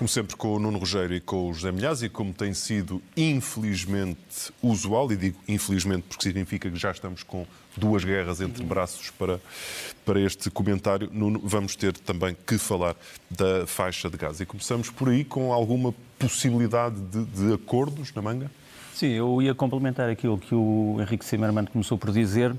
Como sempre, com o Nuno Rogério e com o José Milhaz, e como tem sido infelizmente usual, e digo infelizmente porque significa que já estamos com duas guerras entre braços para, para este comentário, Nuno, vamos ter também que falar da faixa de gás. E começamos por aí com alguma possibilidade de, de acordos na manga? Sim, eu ia complementar aquilo que o Henrique Zimmermann começou por dizer.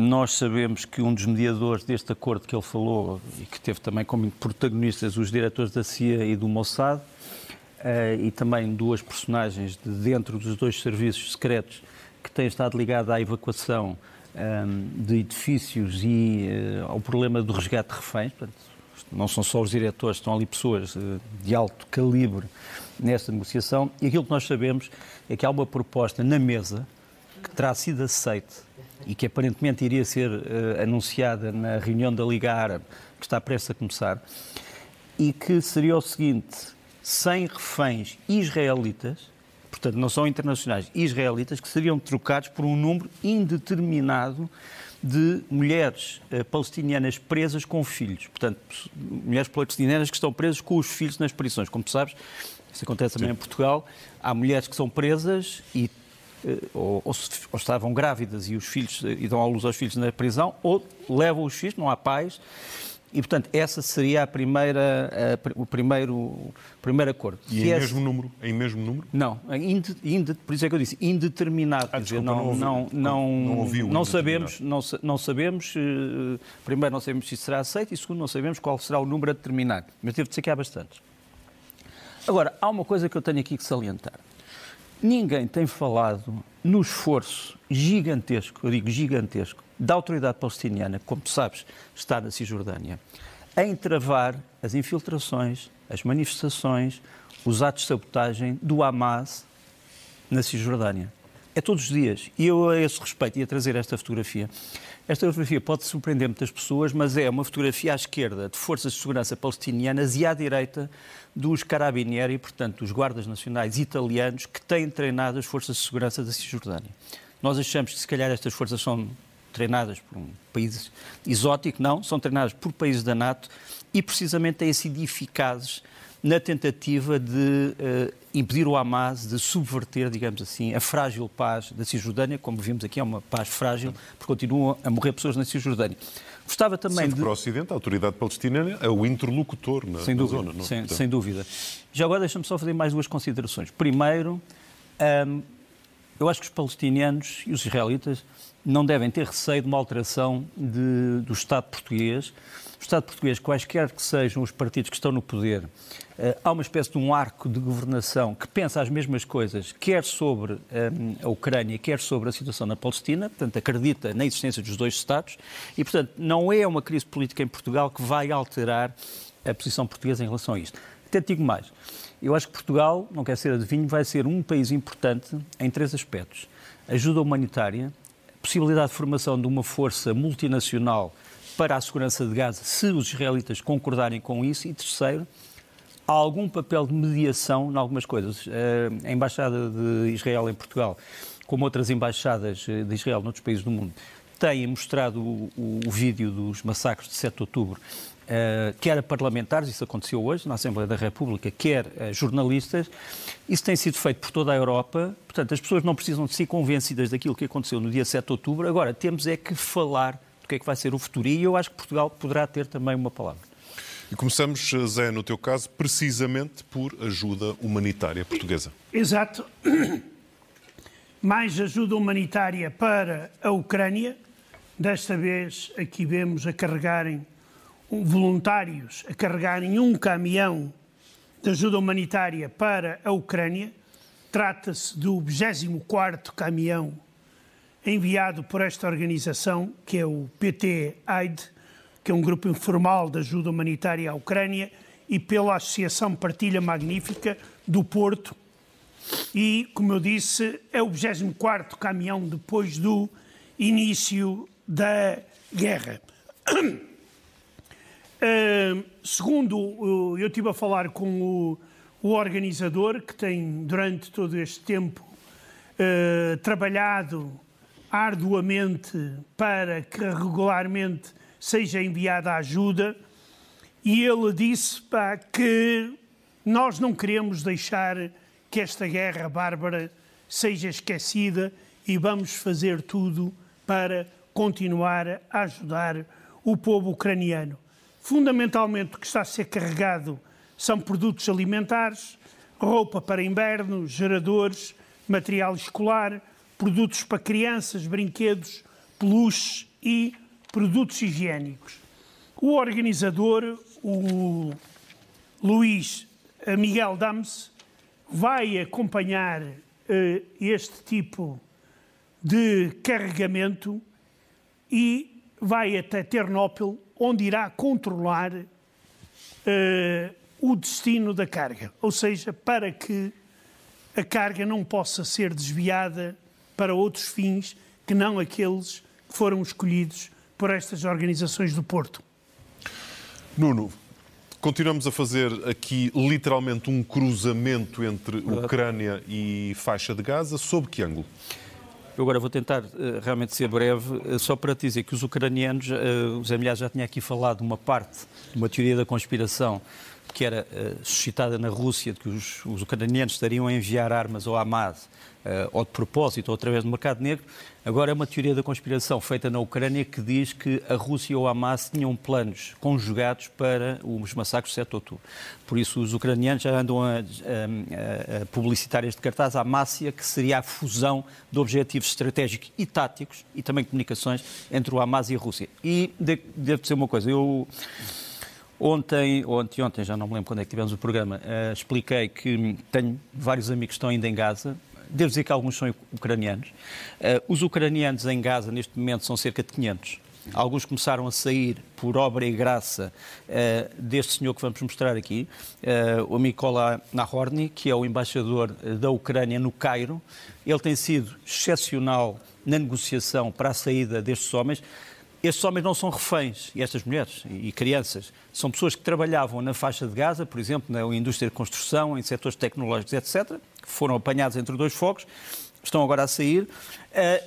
Nós sabemos que um dos mediadores deste acordo que ele falou e que teve também como protagonistas os diretores da CIA e do Mossad uh, e também duas personagens de dentro dos dois serviços secretos que têm estado ligados à evacuação ehm, de edifícios e uh, ao problema do resgate de reféns. Não são só os diretores, estão ali pessoas uh, de alto calibre nesta negociação. E aquilo que nós sabemos é que há uma proposta na mesa que terá sido aceite e que aparentemente iria ser uh, anunciada na reunião da Liga Árabe, que está prestes a começar, e que seria o seguinte: 100 reféns israelitas, portanto não são internacionais, israelitas, que seriam trocados por um número indeterminado de mulheres uh, palestinianas presas com filhos. Portanto, mulheres palestinianas que estão presas com os filhos nas prisões. Como tu sabes, isso acontece também Sim. em Portugal. Há mulheres que são presas e eh, ou, ou, ou, estavam grávidas e os filhos eh, e dão à luz aos filhos na prisão, ou levam os filhos, não há pais. E, portanto, essa seria a primeira, a, o primeiro, o primeiro acordo. E em mesmo número? Em mesmo número? Não, inde, inde, por isso é que eu disse indeterminado. Ah, desculpa, não, não, não, não, ouviu não sabemos, não, não sabemos, uh, primeiro não sabemos se isso será aceito e segundo não sabemos qual será o número a determinar. Mas devo dizer que há bastantes. Agora, há uma coisa que eu tenho aqui que salientar. Ninguém tem falado no esforço gigantesco, eu digo gigantesco, da autoridade palestiniana, como tu sabes, está na Cisjordânia, em travar as infiltrações, as manifestações, os atos de sabotagem do Hamas na Cisjordânia. É todos os dias. E eu, a esse respeito, ia trazer esta fotografia. Esta fotografia pode surpreender muitas pessoas, mas é uma fotografia à esquerda de forças de segurança palestinianas e à direita dos carabinieri, portanto, dos guardas nacionais italianos que têm treinado as forças de segurança da Cisjordânia. Nós achamos que, se calhar, estas forças são treinadas por um país exótico, não, são treinadas por países da NATO e, precisamente, têm sido eficazes na tentativa de uh, impedir o Hamas de subverter, digamos assim, a frágil paz da Cisjordânia. Como vimos aqui, é uma paz frágil, porque continuam a morrer pessoas na Cisjordânia. Gostava também Sendo de... para o Ocidente, a autoridade palestina é o interlocutor na, sem dúvida, na zona. Não? Sem, sem dúvida. Já agora deixa-me só fazer mais duas considerações. Primeiro, hum, eu acho que os palestinianos e os israelitas não devem ter receio de uma alteração de, do Estado português. O Estado português, quaisquer que sejam os partidos que estão no poder, eh, há uma espécie de um arco de governação que pensa as mesmas coisas, quer sobre um, a Ucrânia, quer sobre a situação na Palestina, portanto, acredita na existência dos dois Estados e, portanto, não é uma crise política em Portugal que vai alterar a posição portuguesa em relação a isto. Até digo mais. Eu acho que Portugal, não quer ser adivinho, vai ser um país importante em três aspectos. Ajuda humanitária, possibilidade de formação de uma força multinacional para a segurança de Gaza, se os israelitas concordarem com isso, e terceiro, há algum papel de mediação em algumas coisas. Eh, a Embaixada de Israel em Portugal, como outras embaixadas eh, de Israel noutros países do mundo, têm mostrado o, o, vídeo dos massacres de 7 de outubro Uh, quer a parlamentares, isso aconteceu hoje na Assembleia da República, quer uh, jornalistas. Isso tem sido feito por toda a Europa. Portanto, as pessoas não precisam de ser convencidas daquilo que aconteceu no dia 7 de outubro. Agora, temos é que falar do que é que vai ser o futuro. E eu acho que Portugal poderá ter também uma palavra. E começamos, Zé, no teu caso, precisamente por ajuda humanitária portuguesa. Exato. Mais ajuda humanitária para a Ucrânia. Desta vez, aqui vemos a carregarem voluntários a carregarem um caminhão de ajuda humanitária para a Ucrânia. Trata-se do 24º caminhão enviado por esta organização, que é o PT-AID, que é um grupo informal de ajuda humanitária à Ucrânia, e pela Associação Partilha Magnífica do Porto. E, como eu disse, é o 24º caminhão depois do início da guerra. Uh, segundo, uh, eu estive a falar com o, o, organizador, que tem, durante todo este tempo, uh, trabalhado arduamente para que regularmente seja enviada ajuda, e ele disse pá, que nós não queremos deixar que esta guerra bárbara seja esquecida e vamos fazer tudo para continuar a ajudar o povo ucraniano. Fundamentalmente, o que está a ser carregado são produtos alimentares, roupa para inverno, geradores, material escolar, produtos para crianças, brinquedos, peluches e produtos higiênicos. O organizador, o Luís Miguel Dams, vai acompanhar uh, este tipo de carregamento e vai até Ternópil onde irá controlar uh, o destino da carga, ou seja, para que a carga não possa ser desviada para outros fins que não aqueles que foram escolhidos por estas organizações do Porto. Nuno, continuamos a fazer aqui literalmente um cruzamento entre Ucrânia e faixa de Gaza. Sob que ângulo? Eu agora vou tentar uh, realmente ser breve, uh, só para dizer que os ucranianos, uh, o Zé Milhar já tinha aqui falado de uma parte, de uma teoria da conspiração que era suscitada na Rússia, de que os, os ucranianos estariam a enviar armas ao Hamas ou de propósito ou através do mercado negro. Agora é uma teoria da conspiração feita na Ucrânia que diz que a Rússia ou a Hamas tinham planos conjugados para os massacres de 7 de outubro. Por isso os ucranianos já andam a, a, a publicitar este cartaz à Mácia, que seria a fusão de objetivos estratégicos e táticos e também comunicações entre o Hamas e a Rússia. E devo dizer uma coisa, eu... Ontem, ou anteontem, já não me lembro quando é que tivemos o programa, uh, expliquei que tenho vários amigos que estão ainda em Gaza, Devo dizer que alguns são ucranianos. Uh, os ucranianos em Gaza, neste momento, são cerca de 500. Alguns começaram a sair por obra e graça uh, deste senhor que vamos mostrar aqui, uh, o Mikola Nahorny, que é o embaixador da Ucrânia no Cairo. Ele tem sido excepcional na negociação para a saída destes homens. Estes homens não são reféns, e estas mulheres e crianças, são pessoas que trabalhavam na faixa de Gaza, por exemplo, na indústria de construção, em setores tecnológicos, etc., que foram apanhados entre dois fogos, estão agora a sair, uh,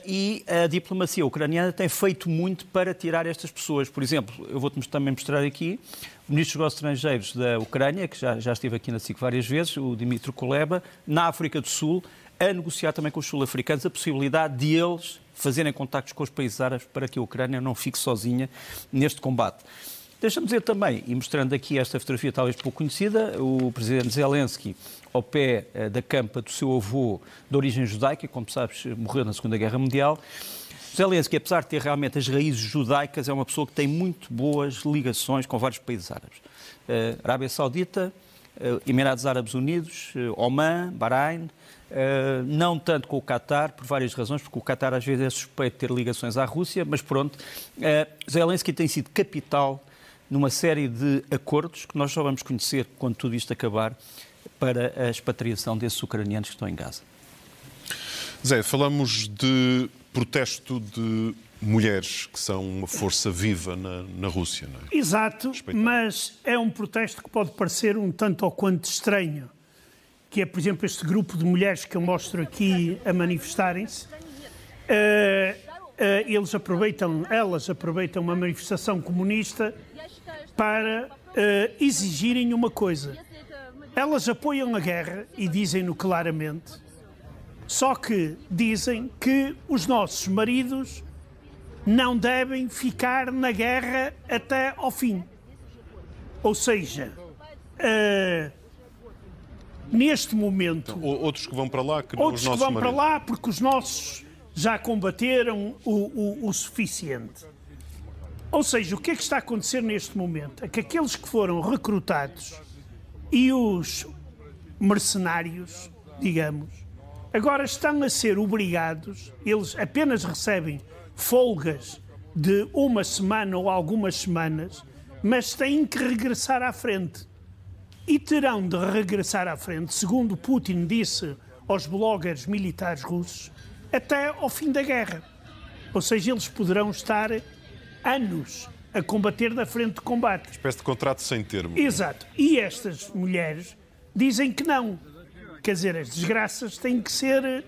e a diplomacia ucraniana tem feito muito para tirar estas pessoas. Por exemplo, eu vou-te também mostrar aqui o ministro dos Negócios Estrangeiros da Ucrânia, que já, já aqui na SIC várias vezes, o Dimitro Kuleba, na África do Sul, a negociar também com os sul-africanos a possibilidade de eles fazerem contactos com os países árabes para que a Ucrânia não fique sozinha neste combate. Deixa-me dizer também, e mostrando aqui esta fotografia talvez pouco conhecida, o presidente Zelensky ao pé eh, da campa do seu avô de origem judaica, como sabes, morreu na Segunda Guerra Mundial. Zelensky, apesar de ter realmente as raízes judaicas, é uma pessoa que tem muito boas ligações com vários países árabes. Uh, Arábia Saudita, uh, Emirados Árabes Unidos, uh, Oman, Bahrein, não tanto com o Qatar, por várias razões, porque o Qatar às vezes é suspeito de ter ligações à Rússia, mas pronto, Zelensky tem sido capital numa série de acordos que nós só vamos conhecer quando tudo isto acabar para a expatriação desses ucranianos que estão em Gaza. Zé, falamos de protesto de mulheres que são uma força viva na, na Rússia, não é? Exato, mas é um protesto que pode parecer um tanto ou quanto estranho, que é, por exemplo, este grupo de mulheres que eu mostro aqui a manifestarem-se. Uh, uh, eles aproveitam, elas aproveitam uma manifestação comunista para uh, exigirem uma coisa elas apoiam a guerra e dizem-no claramente, só que dizem que os nossos maridos não devem ficar na guerra até ao fim. Ou seja, uh, neste momento. Outros que vão para lá, que não outros que vão maridos. para lá, porque os nossos já combateram o, o, o suficiente. Ou seja, o que é que está a acontecer neste momento? É que aqueles que foram recrutados E os mercenários, digamos, agora estão a ser obrigados, eles apenas recebem folgas de uma semana ou algumas semanas, mas têm que regressar à frente. E terão de regressar à frente, segundo Putin disse aos bloggers militares russos, até ao fim da guerra. Ou seja, eles poderão estar anos a combater na frente de combate. Uma espécie de contrato sem termo. Exato. E estas mulheres dizem que não. Quer dizer, as desgraças têm que ser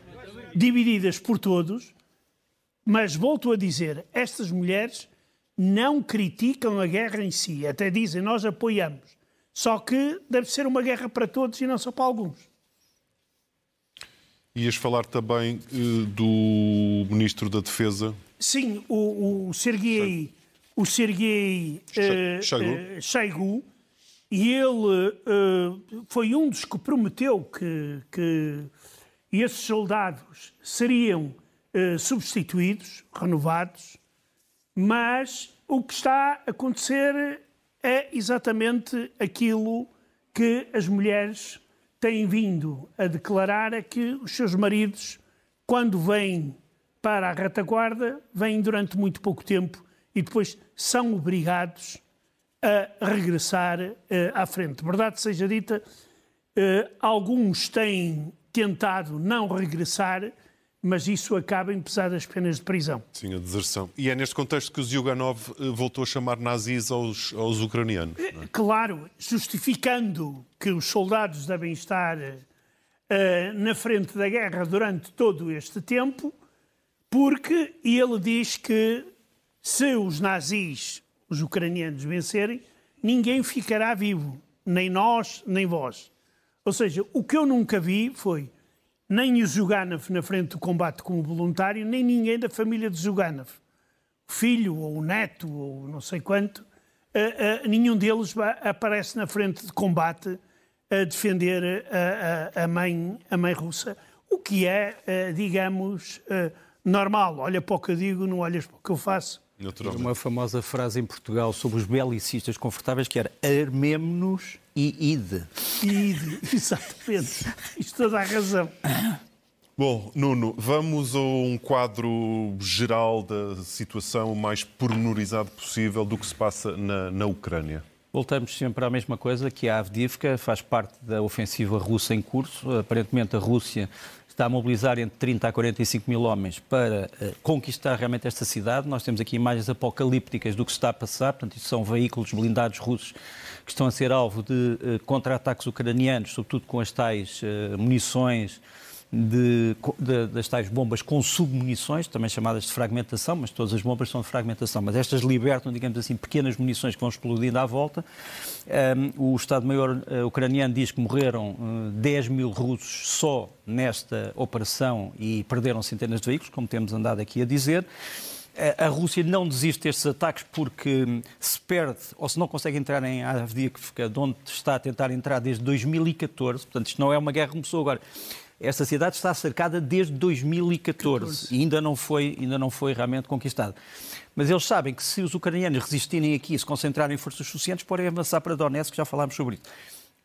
divididas por todos, mas volto a dizer, estas mulheres não criticam a guerra em si, até dizem nós apoiamos. Só que deve ser uma guerra para todos e não só para alguns. Ias falar também uh, do Ministro da Defesa. Sim, o, o Sergei, o Sergei uh, Shoigu, e ele uh, foi um dos que prometeu que, que esses soldados seriam substituídos, renovados, mas o que está a acontecer é exatamente aquilo que as mulheres têm vindo a declarar é que os seus maridos, quando vêm para a retaguarda, vêm durante muito pouco tempo e depois são obrigados a regressar uh, à frente. Verdade seja dita, uh, alguns têm tentado não regressar mas isso acaba em pesadas penas de prisão. Sim, a deserção. E é neste contexto que o Zyuganov eh, voltou a chamar nazis aos, aos ucranianos. É? Claro, justificando que os soldados devem estar uh, na frente da guerra durante todo este tempo, porque ele diz que se os nazis, os ucranianos, vencerem, ninguém ficará vivo, nem nós, nem vós. Ou seja, o que eu nunca vi foi nem o Zuganov na frente do combate como voluntário, nem ninguém da família de Zuganov. O filho ou o neto ou não sei quanto, uh, uh, nenhum deles aparece na frente de combate a defender a, a, mãe, a mãe russa. O que é, uh, digamos, normal. Olha para o que eu digo, não olhas para o que eu faço. Uma famosa frase em Portugal sobre os belicistas confortáveis que era armemo-nos e ide. Ide, exatamente. Isto toda a razão. Bom, Nuno, vamos a um quadro geral da situação o mais pormenorizado possível do que se passa na, na Ucrânia. Voltamos sempre à mesma coisa, que a Avdivka faz parte da ofensiva russa em curso. Aparentemente a Rússia está a mobilizar entre 30 a 45 mil homens para uh, conquistar realmente esta cidade. Nós temos aqui imagens apocalípticas do que está a passar, portanto, são veículos blindados russos que estão a ser alvo de uh, contra-ataques ucranianos, sobretudo com as tais uh, munições de, de, das tais bombas com submunições, também chamadas de fragmentação, mas todas as bombas são de fragmentação, mas estas libertam, digamos assim, pequenas munições que vão explodindo à volta. Um, o Estado-Maior uh, ucraniano diz que morreram uh, 10 mil russos só nesta operação e perderam centenas de veículos, como temos andado aqui a dizer. A Rússia não desiste destes ataques porque hum, se perde ou se não consegue entrar em Avdiivka, de onde está a tentar entrar desde 2014. Portanto, isto não é uma guerra que começou agora. Esta cidade está cercada desde 2014 14. e ainda não, foi, ainda não foi realmente conquistada. Mas eles sabem que se os ucranianos resistirem aqui e se concentrarem em forças suficientes, podem avançar para Donetsk, já falámos sobre isso.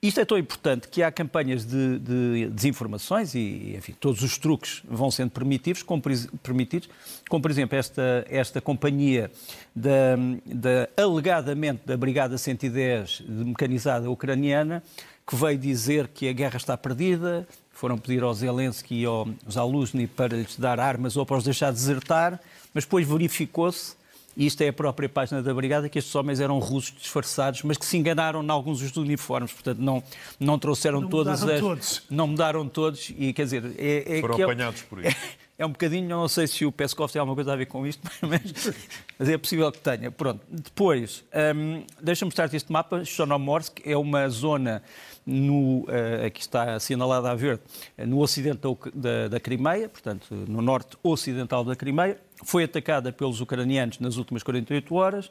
Isto é tão importante que há campanhas de, de desinformações e, enfim, todos os truques vão sendo permitidos, como, permitidos, como por exemplo esta, esta companhia da, da, alegadamente da Brigada 110 mecanizada ucraniana, que veio dizer que a guerra está perdida, foram pedir ao Zelensky e ao Zaluzny para lhes dar armas ou para os deixar desertar, mas depois verificou-se, e isto é a própria página da Brigada, que estes homens eram russos disfarçados, mas que se enganaram em alguns dos uniformes, portanto não, não trouxeram não todas as... Todos. Não mudaram todos, e quer dizer... É, é foram é apanhados é, por isso. É, um bocadinho, não sei se o Peskov tem alguma coisa a ver com isto, mas, mas é possível que tenha. Pronto, depois, um, deixa-me mostrar-te este mapa, Chonomorsk é uma zona no, uh, aqui está assinalada a verde, no ocidente da, da Crimeia, portanto, no norte ocidental da Crimeia, foi atacada pelos ucranianos nas últimas 48 horas. Uh,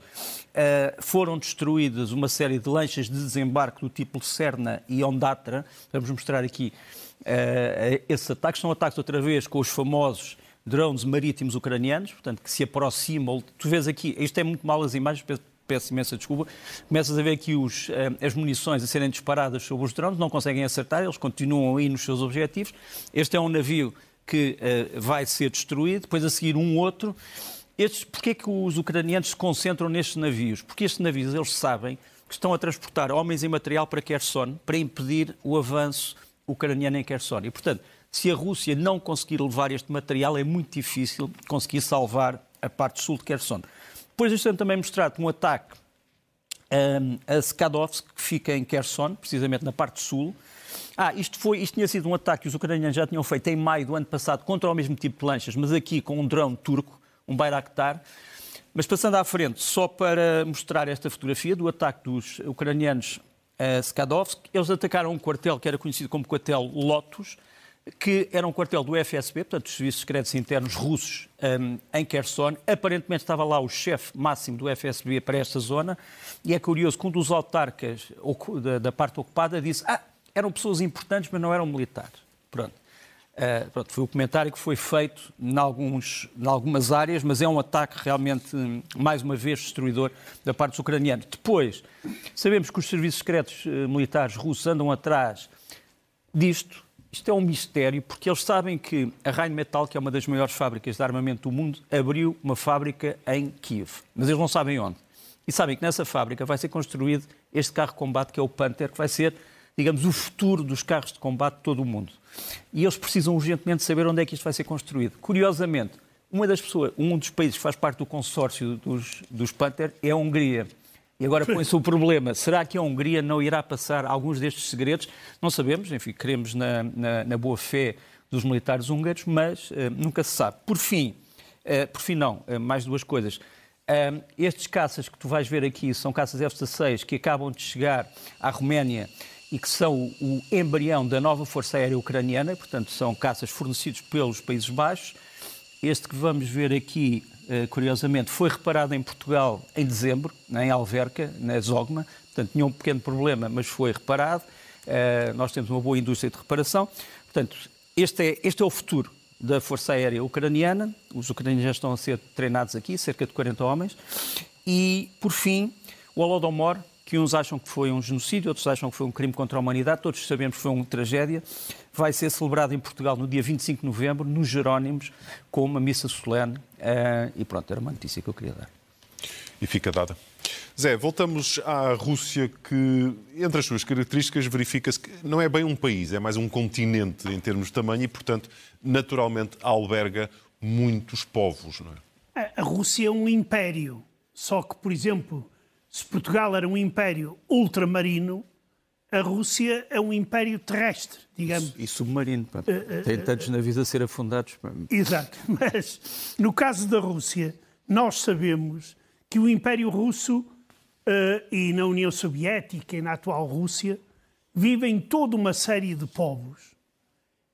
foram destruídas uma série de lanchas de desembarque do tipo Serna e Ondatra. Vamos mostrar aqui uh, esses ataques. São ataques outra vez com os famosos drones marítimos ucranianos, portanto, que se aproximam. Tu vês aqui, isto é muito mal as imagens, peço imensa desculpa, começas a ver aqui os, eh, as munições a serem disparadas sobre os drones, não conseguem acertar, eles continuam aí nos seus objetivos. Este é um navio que vai ser destruído, depois a seguir um outro. Estes, porquê é que os ucranianos se concentram nestes navios? Porque estes navios, eles sabem que estão a transportar homens e material para Kherson, para impedir o avanço ucraniano em Kherson. E, portanto, se a Rússia não conseguir levar este material, é muito difícil conseguir salvar a parte sul de Kherson. Depois deixa também mostrar um ataque um, a Skadovsk, que fica em Kherson, precisamente na parte sul. Ah, isto, foi, isto tinha sido um ataque que os ucranianos já tinham feito em maio do ano passado contra o mesmo tipo de lanchas, mas aqui com um drone turco, um Bayraktar. Mas passando à frente, só para mostrar esta fotografia do ataque dos ucranianos a Skadovsk, eles atacaram um quartel que era conhecido como quartel Lotus, que era um quartel do FSB, portanto, dos Serviços Secretos Internos russos, um, em Kherson. Aparentemente estava lá o chefe máximo do FSB para esta zona, e é curioso que um dos autarcas da, da parte ocupada disse: Ah, eram pessoas importantes, mas não eram militares. Pronto. Uh, pronto, foi o comentário que foi feito em, alguns, em algumas áreas, mas é um ataque realmente, mais uma vez, destruidor da parte dos ucranianos. Depois, sabemos que os serviços secretos uh, militares russos andam atrás disto. Isto é um mistério, porque eles sabem que a Rheinmetall, que é uma das maiores fábricas de armamento do mundo, abriu uma fábrica em Kiev. Mas eles não sabem onde. E sabem que nessa fábrica vai ser construído este carro de combate, que é o Panther, que vai ser digamos, o futuro dos carros de combate de todo o mundo. E eles precisam urgentemente saber onde é que isto vai ser construído. Curiosamente, uma das pessoas, um dos países que faz parte do consórcio dos, dos Panther é a Hungria. E agora põe-se o problema: será que a Hungria não irá passar alguns destes segredos? Não sabemos, enfim, queremos na, na, na boa fé dos militares húngaros, mas uh, nunca se sabe. Por fim, uh, por fim, não, uh, mais duas coisas. estes caças que tu vais ver aqui são caças F-16 que acabam de chegar à Roménia e que são o embrião da nova Força Aérea Ucraniana, portanto, são caças fornecidos pelos Países Baixos. Este que vamos ver aqui, eh, curiosamente, foi reparado em Portugal em dezembro, em Alverca, na Zogma. Portanto, tinha um pequeno problema, mas foi reparado. Eh, nós temos uma boa indústria de reparação. Portanto, este é, este é o futuro da Força Aérea Ucraniana. Os ucranianos já estão a ser treinados aqui, cerca de 40 homens. E, por fim, o Holodomor, que uns acham que foi um genocídio, outros acham que foi um crime contra a humanidade, todos sabemos que foi uma tragédia, vai ser celebrado em Portugal no dia 25 de novembro, nos Jerónimos, com uma missa solene. Uh, e pronto, era uma notícia que eu queria dar. E fica dada. Zé, voltamos à Rússia, que, entre as suas características, verifica-se que não é bem um país, é mais um continente em termos de tamanho e, portanto, naturalmente alberga muitos povos. Não é? A Rússia é um império. Só que, por exemplo, se Portugal era um império ultramarino, a Rússia é um império terrestre, digamos. E submarino. Pá. Uh, uh, Tem tantos navios a ser afundados. Pá. Exato. Mas no caso da Rússia, nós sabemos que o Império Russo e na União Soviética e na atual Rússia vivem toda uma série de povos.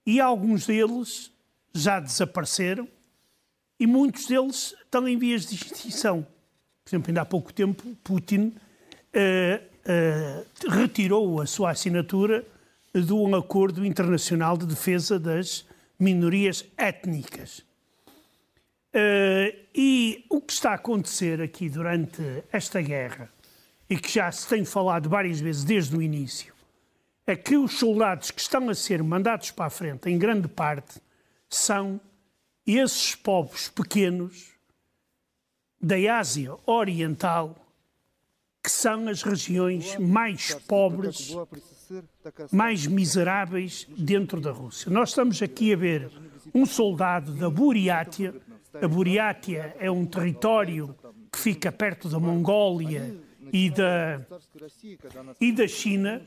E alguns deles já desapareceram e muitos deles estão em vias de extinção. Por exemplo, ainda há pouco tempo, Putin uh, uh, retirou a sua assinatura de um acordo internacional de defesa das minorias étnicas. Uh, e o que está a acontecer aqui durante esta guerra, e que já se tem falado várias vezes desde o início, é que os soldados que estão a ser mandados para a frente, em grande parte, são esses povos pequenos da Ásia Oriental, que são as regiões mais pobres, mais miseráveis dentro da Rússia. Nós estamos aqui a ver um soldado da Buriátia. A Buriátia é um território que fica perto da Mongólia e da, e da China.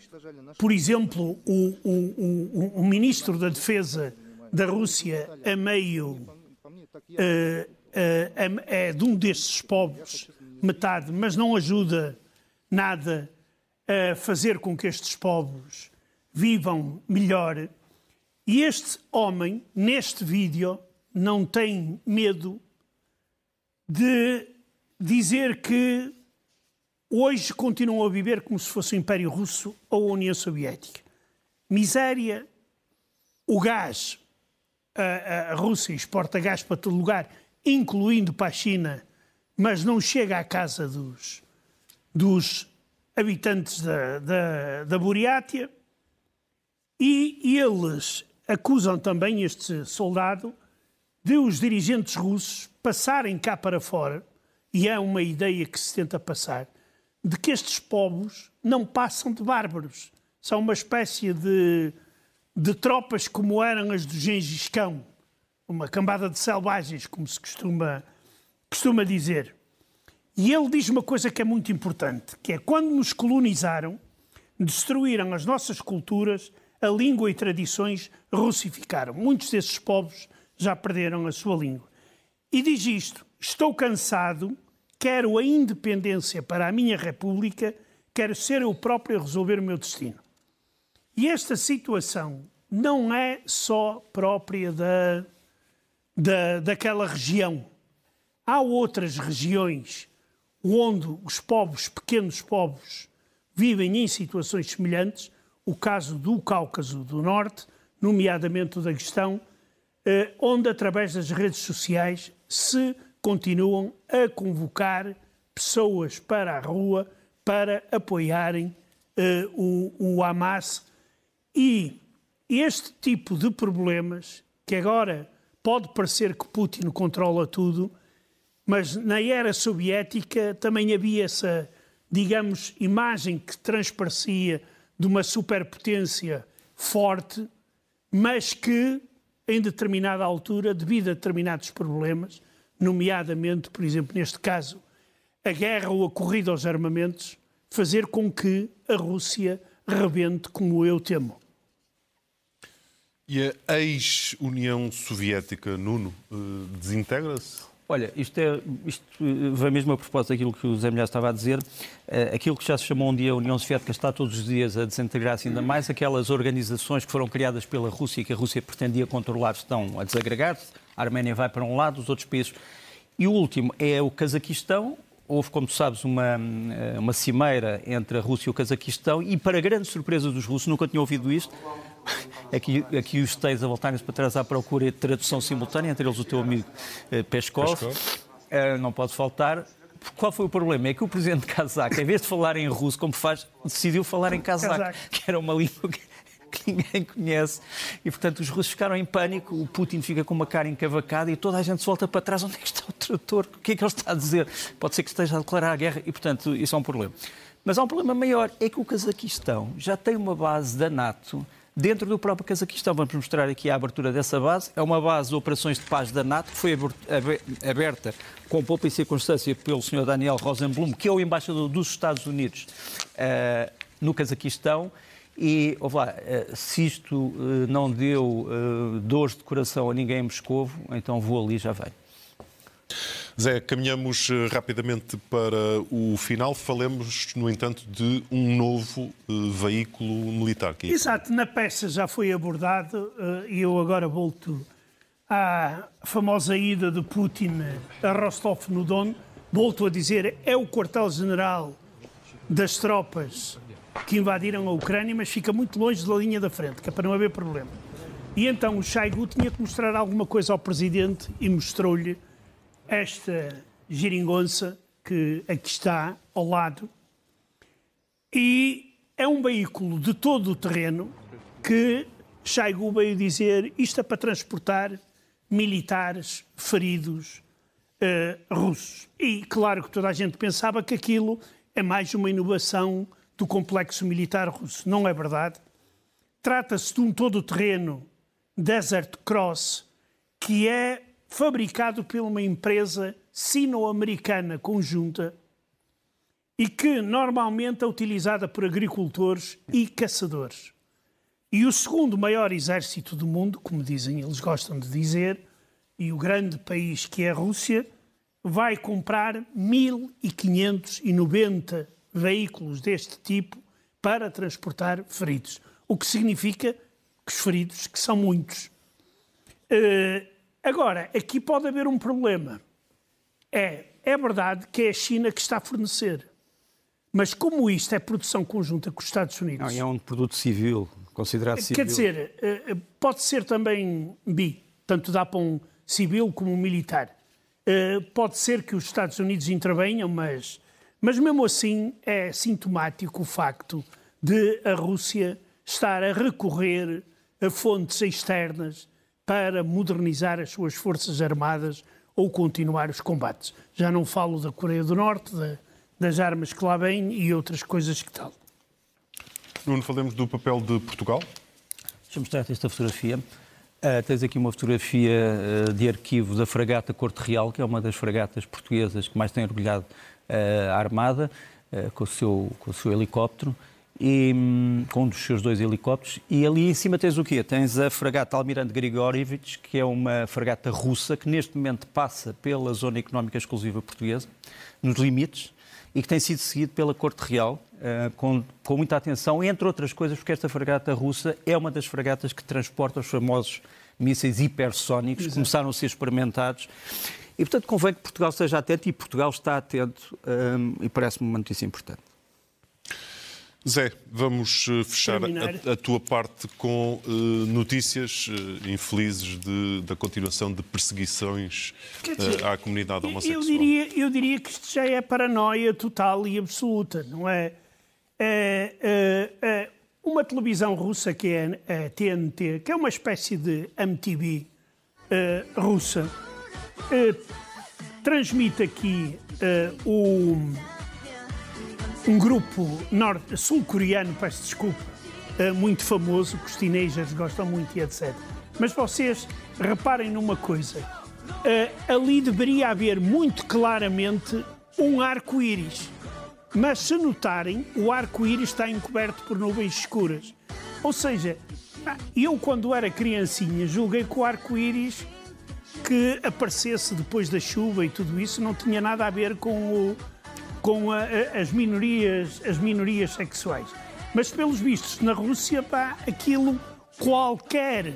Por exemplo, o, o, o, o ministro da Defesa da Rússia, a meio uh, é, é de um desses povos, metade, mas não ajuda nada a fazer com que estes povos vivam melhor. E este homem, neste vídeo, não tem medo de dizer que hoje continuam a viver como se fosse o Império Russo ou a União Soviética. Miséria, o gás, a, a Rússia exporta gás para todo lugar incluindo para a China, mas não chega à casa dos, dos habitantes da, da, da Buriátia, e eles acusam também este soldado de os dirigentes russos passarem cá para fora, e é uma ideia que se tenta passar, de que estes povos não passam de bárbaros. São uma espécie de, de tropas como eram as do Gengis uma cambada de selvagens, como se costuma, costuma dizer. E ele diz uma coisa que é muito importante, que é quando nos colonizaram, destruíram as nossas culturas, a língua e tradições, russificaram. Muitos desses povos já perderam a sua língua. E diz isto: estou cansado, quero a independência para a minha república, quero ser eu próprio a resolver o meu destino. E esta situação não é só própria da, da, daquela região. Há outras regiões onde os povos, pequenos povos, vivem em situações semelhantes, o caso do Cáucaso do Norte, nomeadamente o Daguestão, eh, onde através das redes sociais se continuam a convocar pessoas para a rua para apoiarem uh, o, o Hamas. E este tipo de problemas, que agora pode parecer que Putin controla tudo, mas na era soviética também havia essa, digamos, imagem que transparecia de uma superpotência forte, mas que, em determinada altura, devido a determinados problemas, nomeadamente, por exemplo, neste caso, a guerra ou a corrida aos armamentos, fazer com que a Rússia rebente como eu temo. E a ex-União Soviética, Nuno, eh, desintegra-se? Olha, isto, é, isto vem mesmo a propósito daquilo que o Zé Milhar estava a dizer. Eh, aquilo que já se chamou um dia a União Soviética está todos os dias a desintegrar-se ainda mais. Aquelas organizações que foram criadas pela Rússia e que a Rússia pretendia controlar estão a desagregar-se. A Arménia vai para um lado, os outros países. E o último é o Cazaquistão. Houve, como tu sabes, uma, eh, uma cimeira entre a Rússia e o Cazaquistão e, para grande surpresa dos russos, nunca tinham ouvido isto, aqui, aqui os textos a voltarem-se para trás à procura de tradução simultânea, entre eles o teu amigo eh, Peskov. Peskov. Uh, não pode faltar. Qual foi o problema? É que o presidente cazaco, em vez de falar em russo, como faz, decidiu falar em cazaco, que era uma língua que, que ninguém conhece. E, portanto, os russos ficaram em pânico, o Putin fica com uma cara encavacada e toda a gente se volta para trás. Onde é que está o trator? O que é que ele está a dizer? Pode ser que esteja a declarar a guerra e, portanto, isso é um problema. Mas há um problema maior, é que o Cazaquistão já tem uma base da NATO dentro do próprio Cazaquistão. Vamos mostrar aqui a abertura dessa base. É uma base de operações de paz da NATO, que foi aberta com poupa e circunstância pelo Sr. Daniel Rosenblum, que é o embaixador dos Estados Unidos uh, no Cazaquistão. E, lá, eh, se isto eh, não deu dores de coração a ninguém em Moscovo, então vou ali e já venho. Zé, caminhamos eh, rapidamente para o final. Falemos, no entanto, de um novo eh, veículo militar. É Exato, na peça já foi abordado eh, e eu agora volto à famosa ida de Putin a Rostov-no-Don. Volto a dizer, é o quartel-general das tropas que invadiram a Ucrânia, mas fica muito longe da linha da frente, que é para não haver problema. E então o Shaigu tinha que mostrar alguma coisa ao presidente e mostrou-lhe esta geringonça que aqui está ao lado e é um veículo de todo o terreno que Shaigu veio dizer isto é para transportar militares feridos uh, russos. E claro que toda a gente pensava que aquilo é mais uma inovação do complexo militar russo. Não é verdade. Trata-se de um todo-terreno Desert Cross, que é fabricado por uma empresa sino-americana conjunta e que normalmente é utilizada por agricultores e caçadores. E o segundo maior exército do mundo, como dizem, eles gostam de dizer, e o grande país que é a Rússia, vai comprar 1.590 veículos deste tipo para transportar feridos. O que significa que os feridos, que são muitos, uh, Agora, aqui pode haver um problema. É, é verdade que é a China que está a fornecer. Mas como isto é produção conjunta com os Estados Unidos... Não, é um produto civil, considerado civil. Quer dizer, eh, eh, pode ser também bi, tanto dá para um civil como um militar. Eh, pode ser que os Estados Unidos intervenham, mas, Mas mesmo assim é sintomático o facto de a Rússia estar a recorrer a fontes externas para modernizar as suas forças armadas ou continuar os combates. Já não falo da Coreia do Norte, da, das armas que lá vêm e outras coisas que tal. Nuno, falemos do papel de Portugal. Deixa-me mostrar esta fotografia. Uh, tens aqui uma fotografia uh, de arquivo da fragata Corte Real, que é uma das fragatas portuguesas que mais tem orgulhado uh, a Armada, com o, seu, com, o seu, helicóptero, e, um, com um dos seus dois helicópteros. E ali em cima tens o quê? Tens a fragata Almirante Grigorievich, que é uma fragata russa que neste momento passa pela zona económica exclusiva portuguesa, nos limites, e que tem sido seguido pela Corte Real uh, com, com, muita atenção, entre outras coisas, porque esta fragata russa é uma das fragatas que transporta os famosos mísseis hipersónicos, que começaram a ser experimentados. E, portanto, convém que Portugal esteja atento e Portugal está atento um, e parece-me uma notícia importante. Zé, vamos eh, fechar a, a, tua parte com uh, notícias uh, infelizes de, da continuação de perseguições uh, à comunidade homossexual. Eu diria, eu diria que isto já é paranoia total e absoluta, não é? é, é, é uma televisão russa que é a TNT, que é uma espécie de MTV russa, transmite aqui o um grupo sul-coreano, peço desculpa, eh, muito famoso, que os teenagers gostam muito e etc. Mas vocês reparem numa coisa: eh, ali deveria haver muito claramente um arco-íris. Mas se notarem, o arco-íris está encoberto por nuvens escuras. Ou seja, eu, quando era criancinha, julguei que o arco-íris que aparecesse depois da chuva e tudo isso não tinha nada a ver com o, com a, a, as, minorias, as minorias sexuais. Mas, pelos vistos, na Rússia, pá, aquilo, qualquer,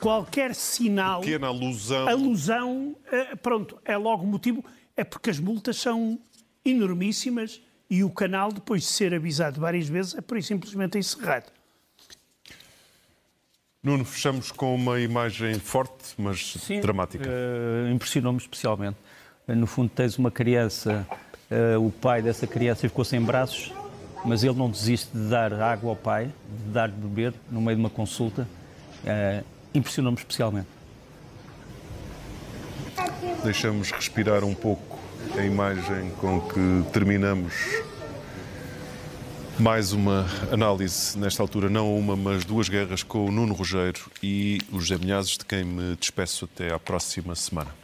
qualquer sinal... Pequena alusão. Alusão, eh, pronto, é logo motivo... É porque as multas são enormíssimas e o canal, depois de ser avisado várias vezes, é por isso simplesmente encerrado. Nuno, fechamos com uma imagem forte, mas Sim, dramática. Uh, Impressionou-me especialmente. No fundo, tens uma criança o pai dessa criança ficou sem braços, mas ele não desiste de dar água ao pai, de dar de beber no meio de uma consulta. Uh, Impressionou-me especialmente. Deixamos respirar um pouco a imagem com que terminamos mais uma análise, nesta altura não uma, mas duas guerras com o Nuno Rogério e os José de quem me despeço até à próxima semana.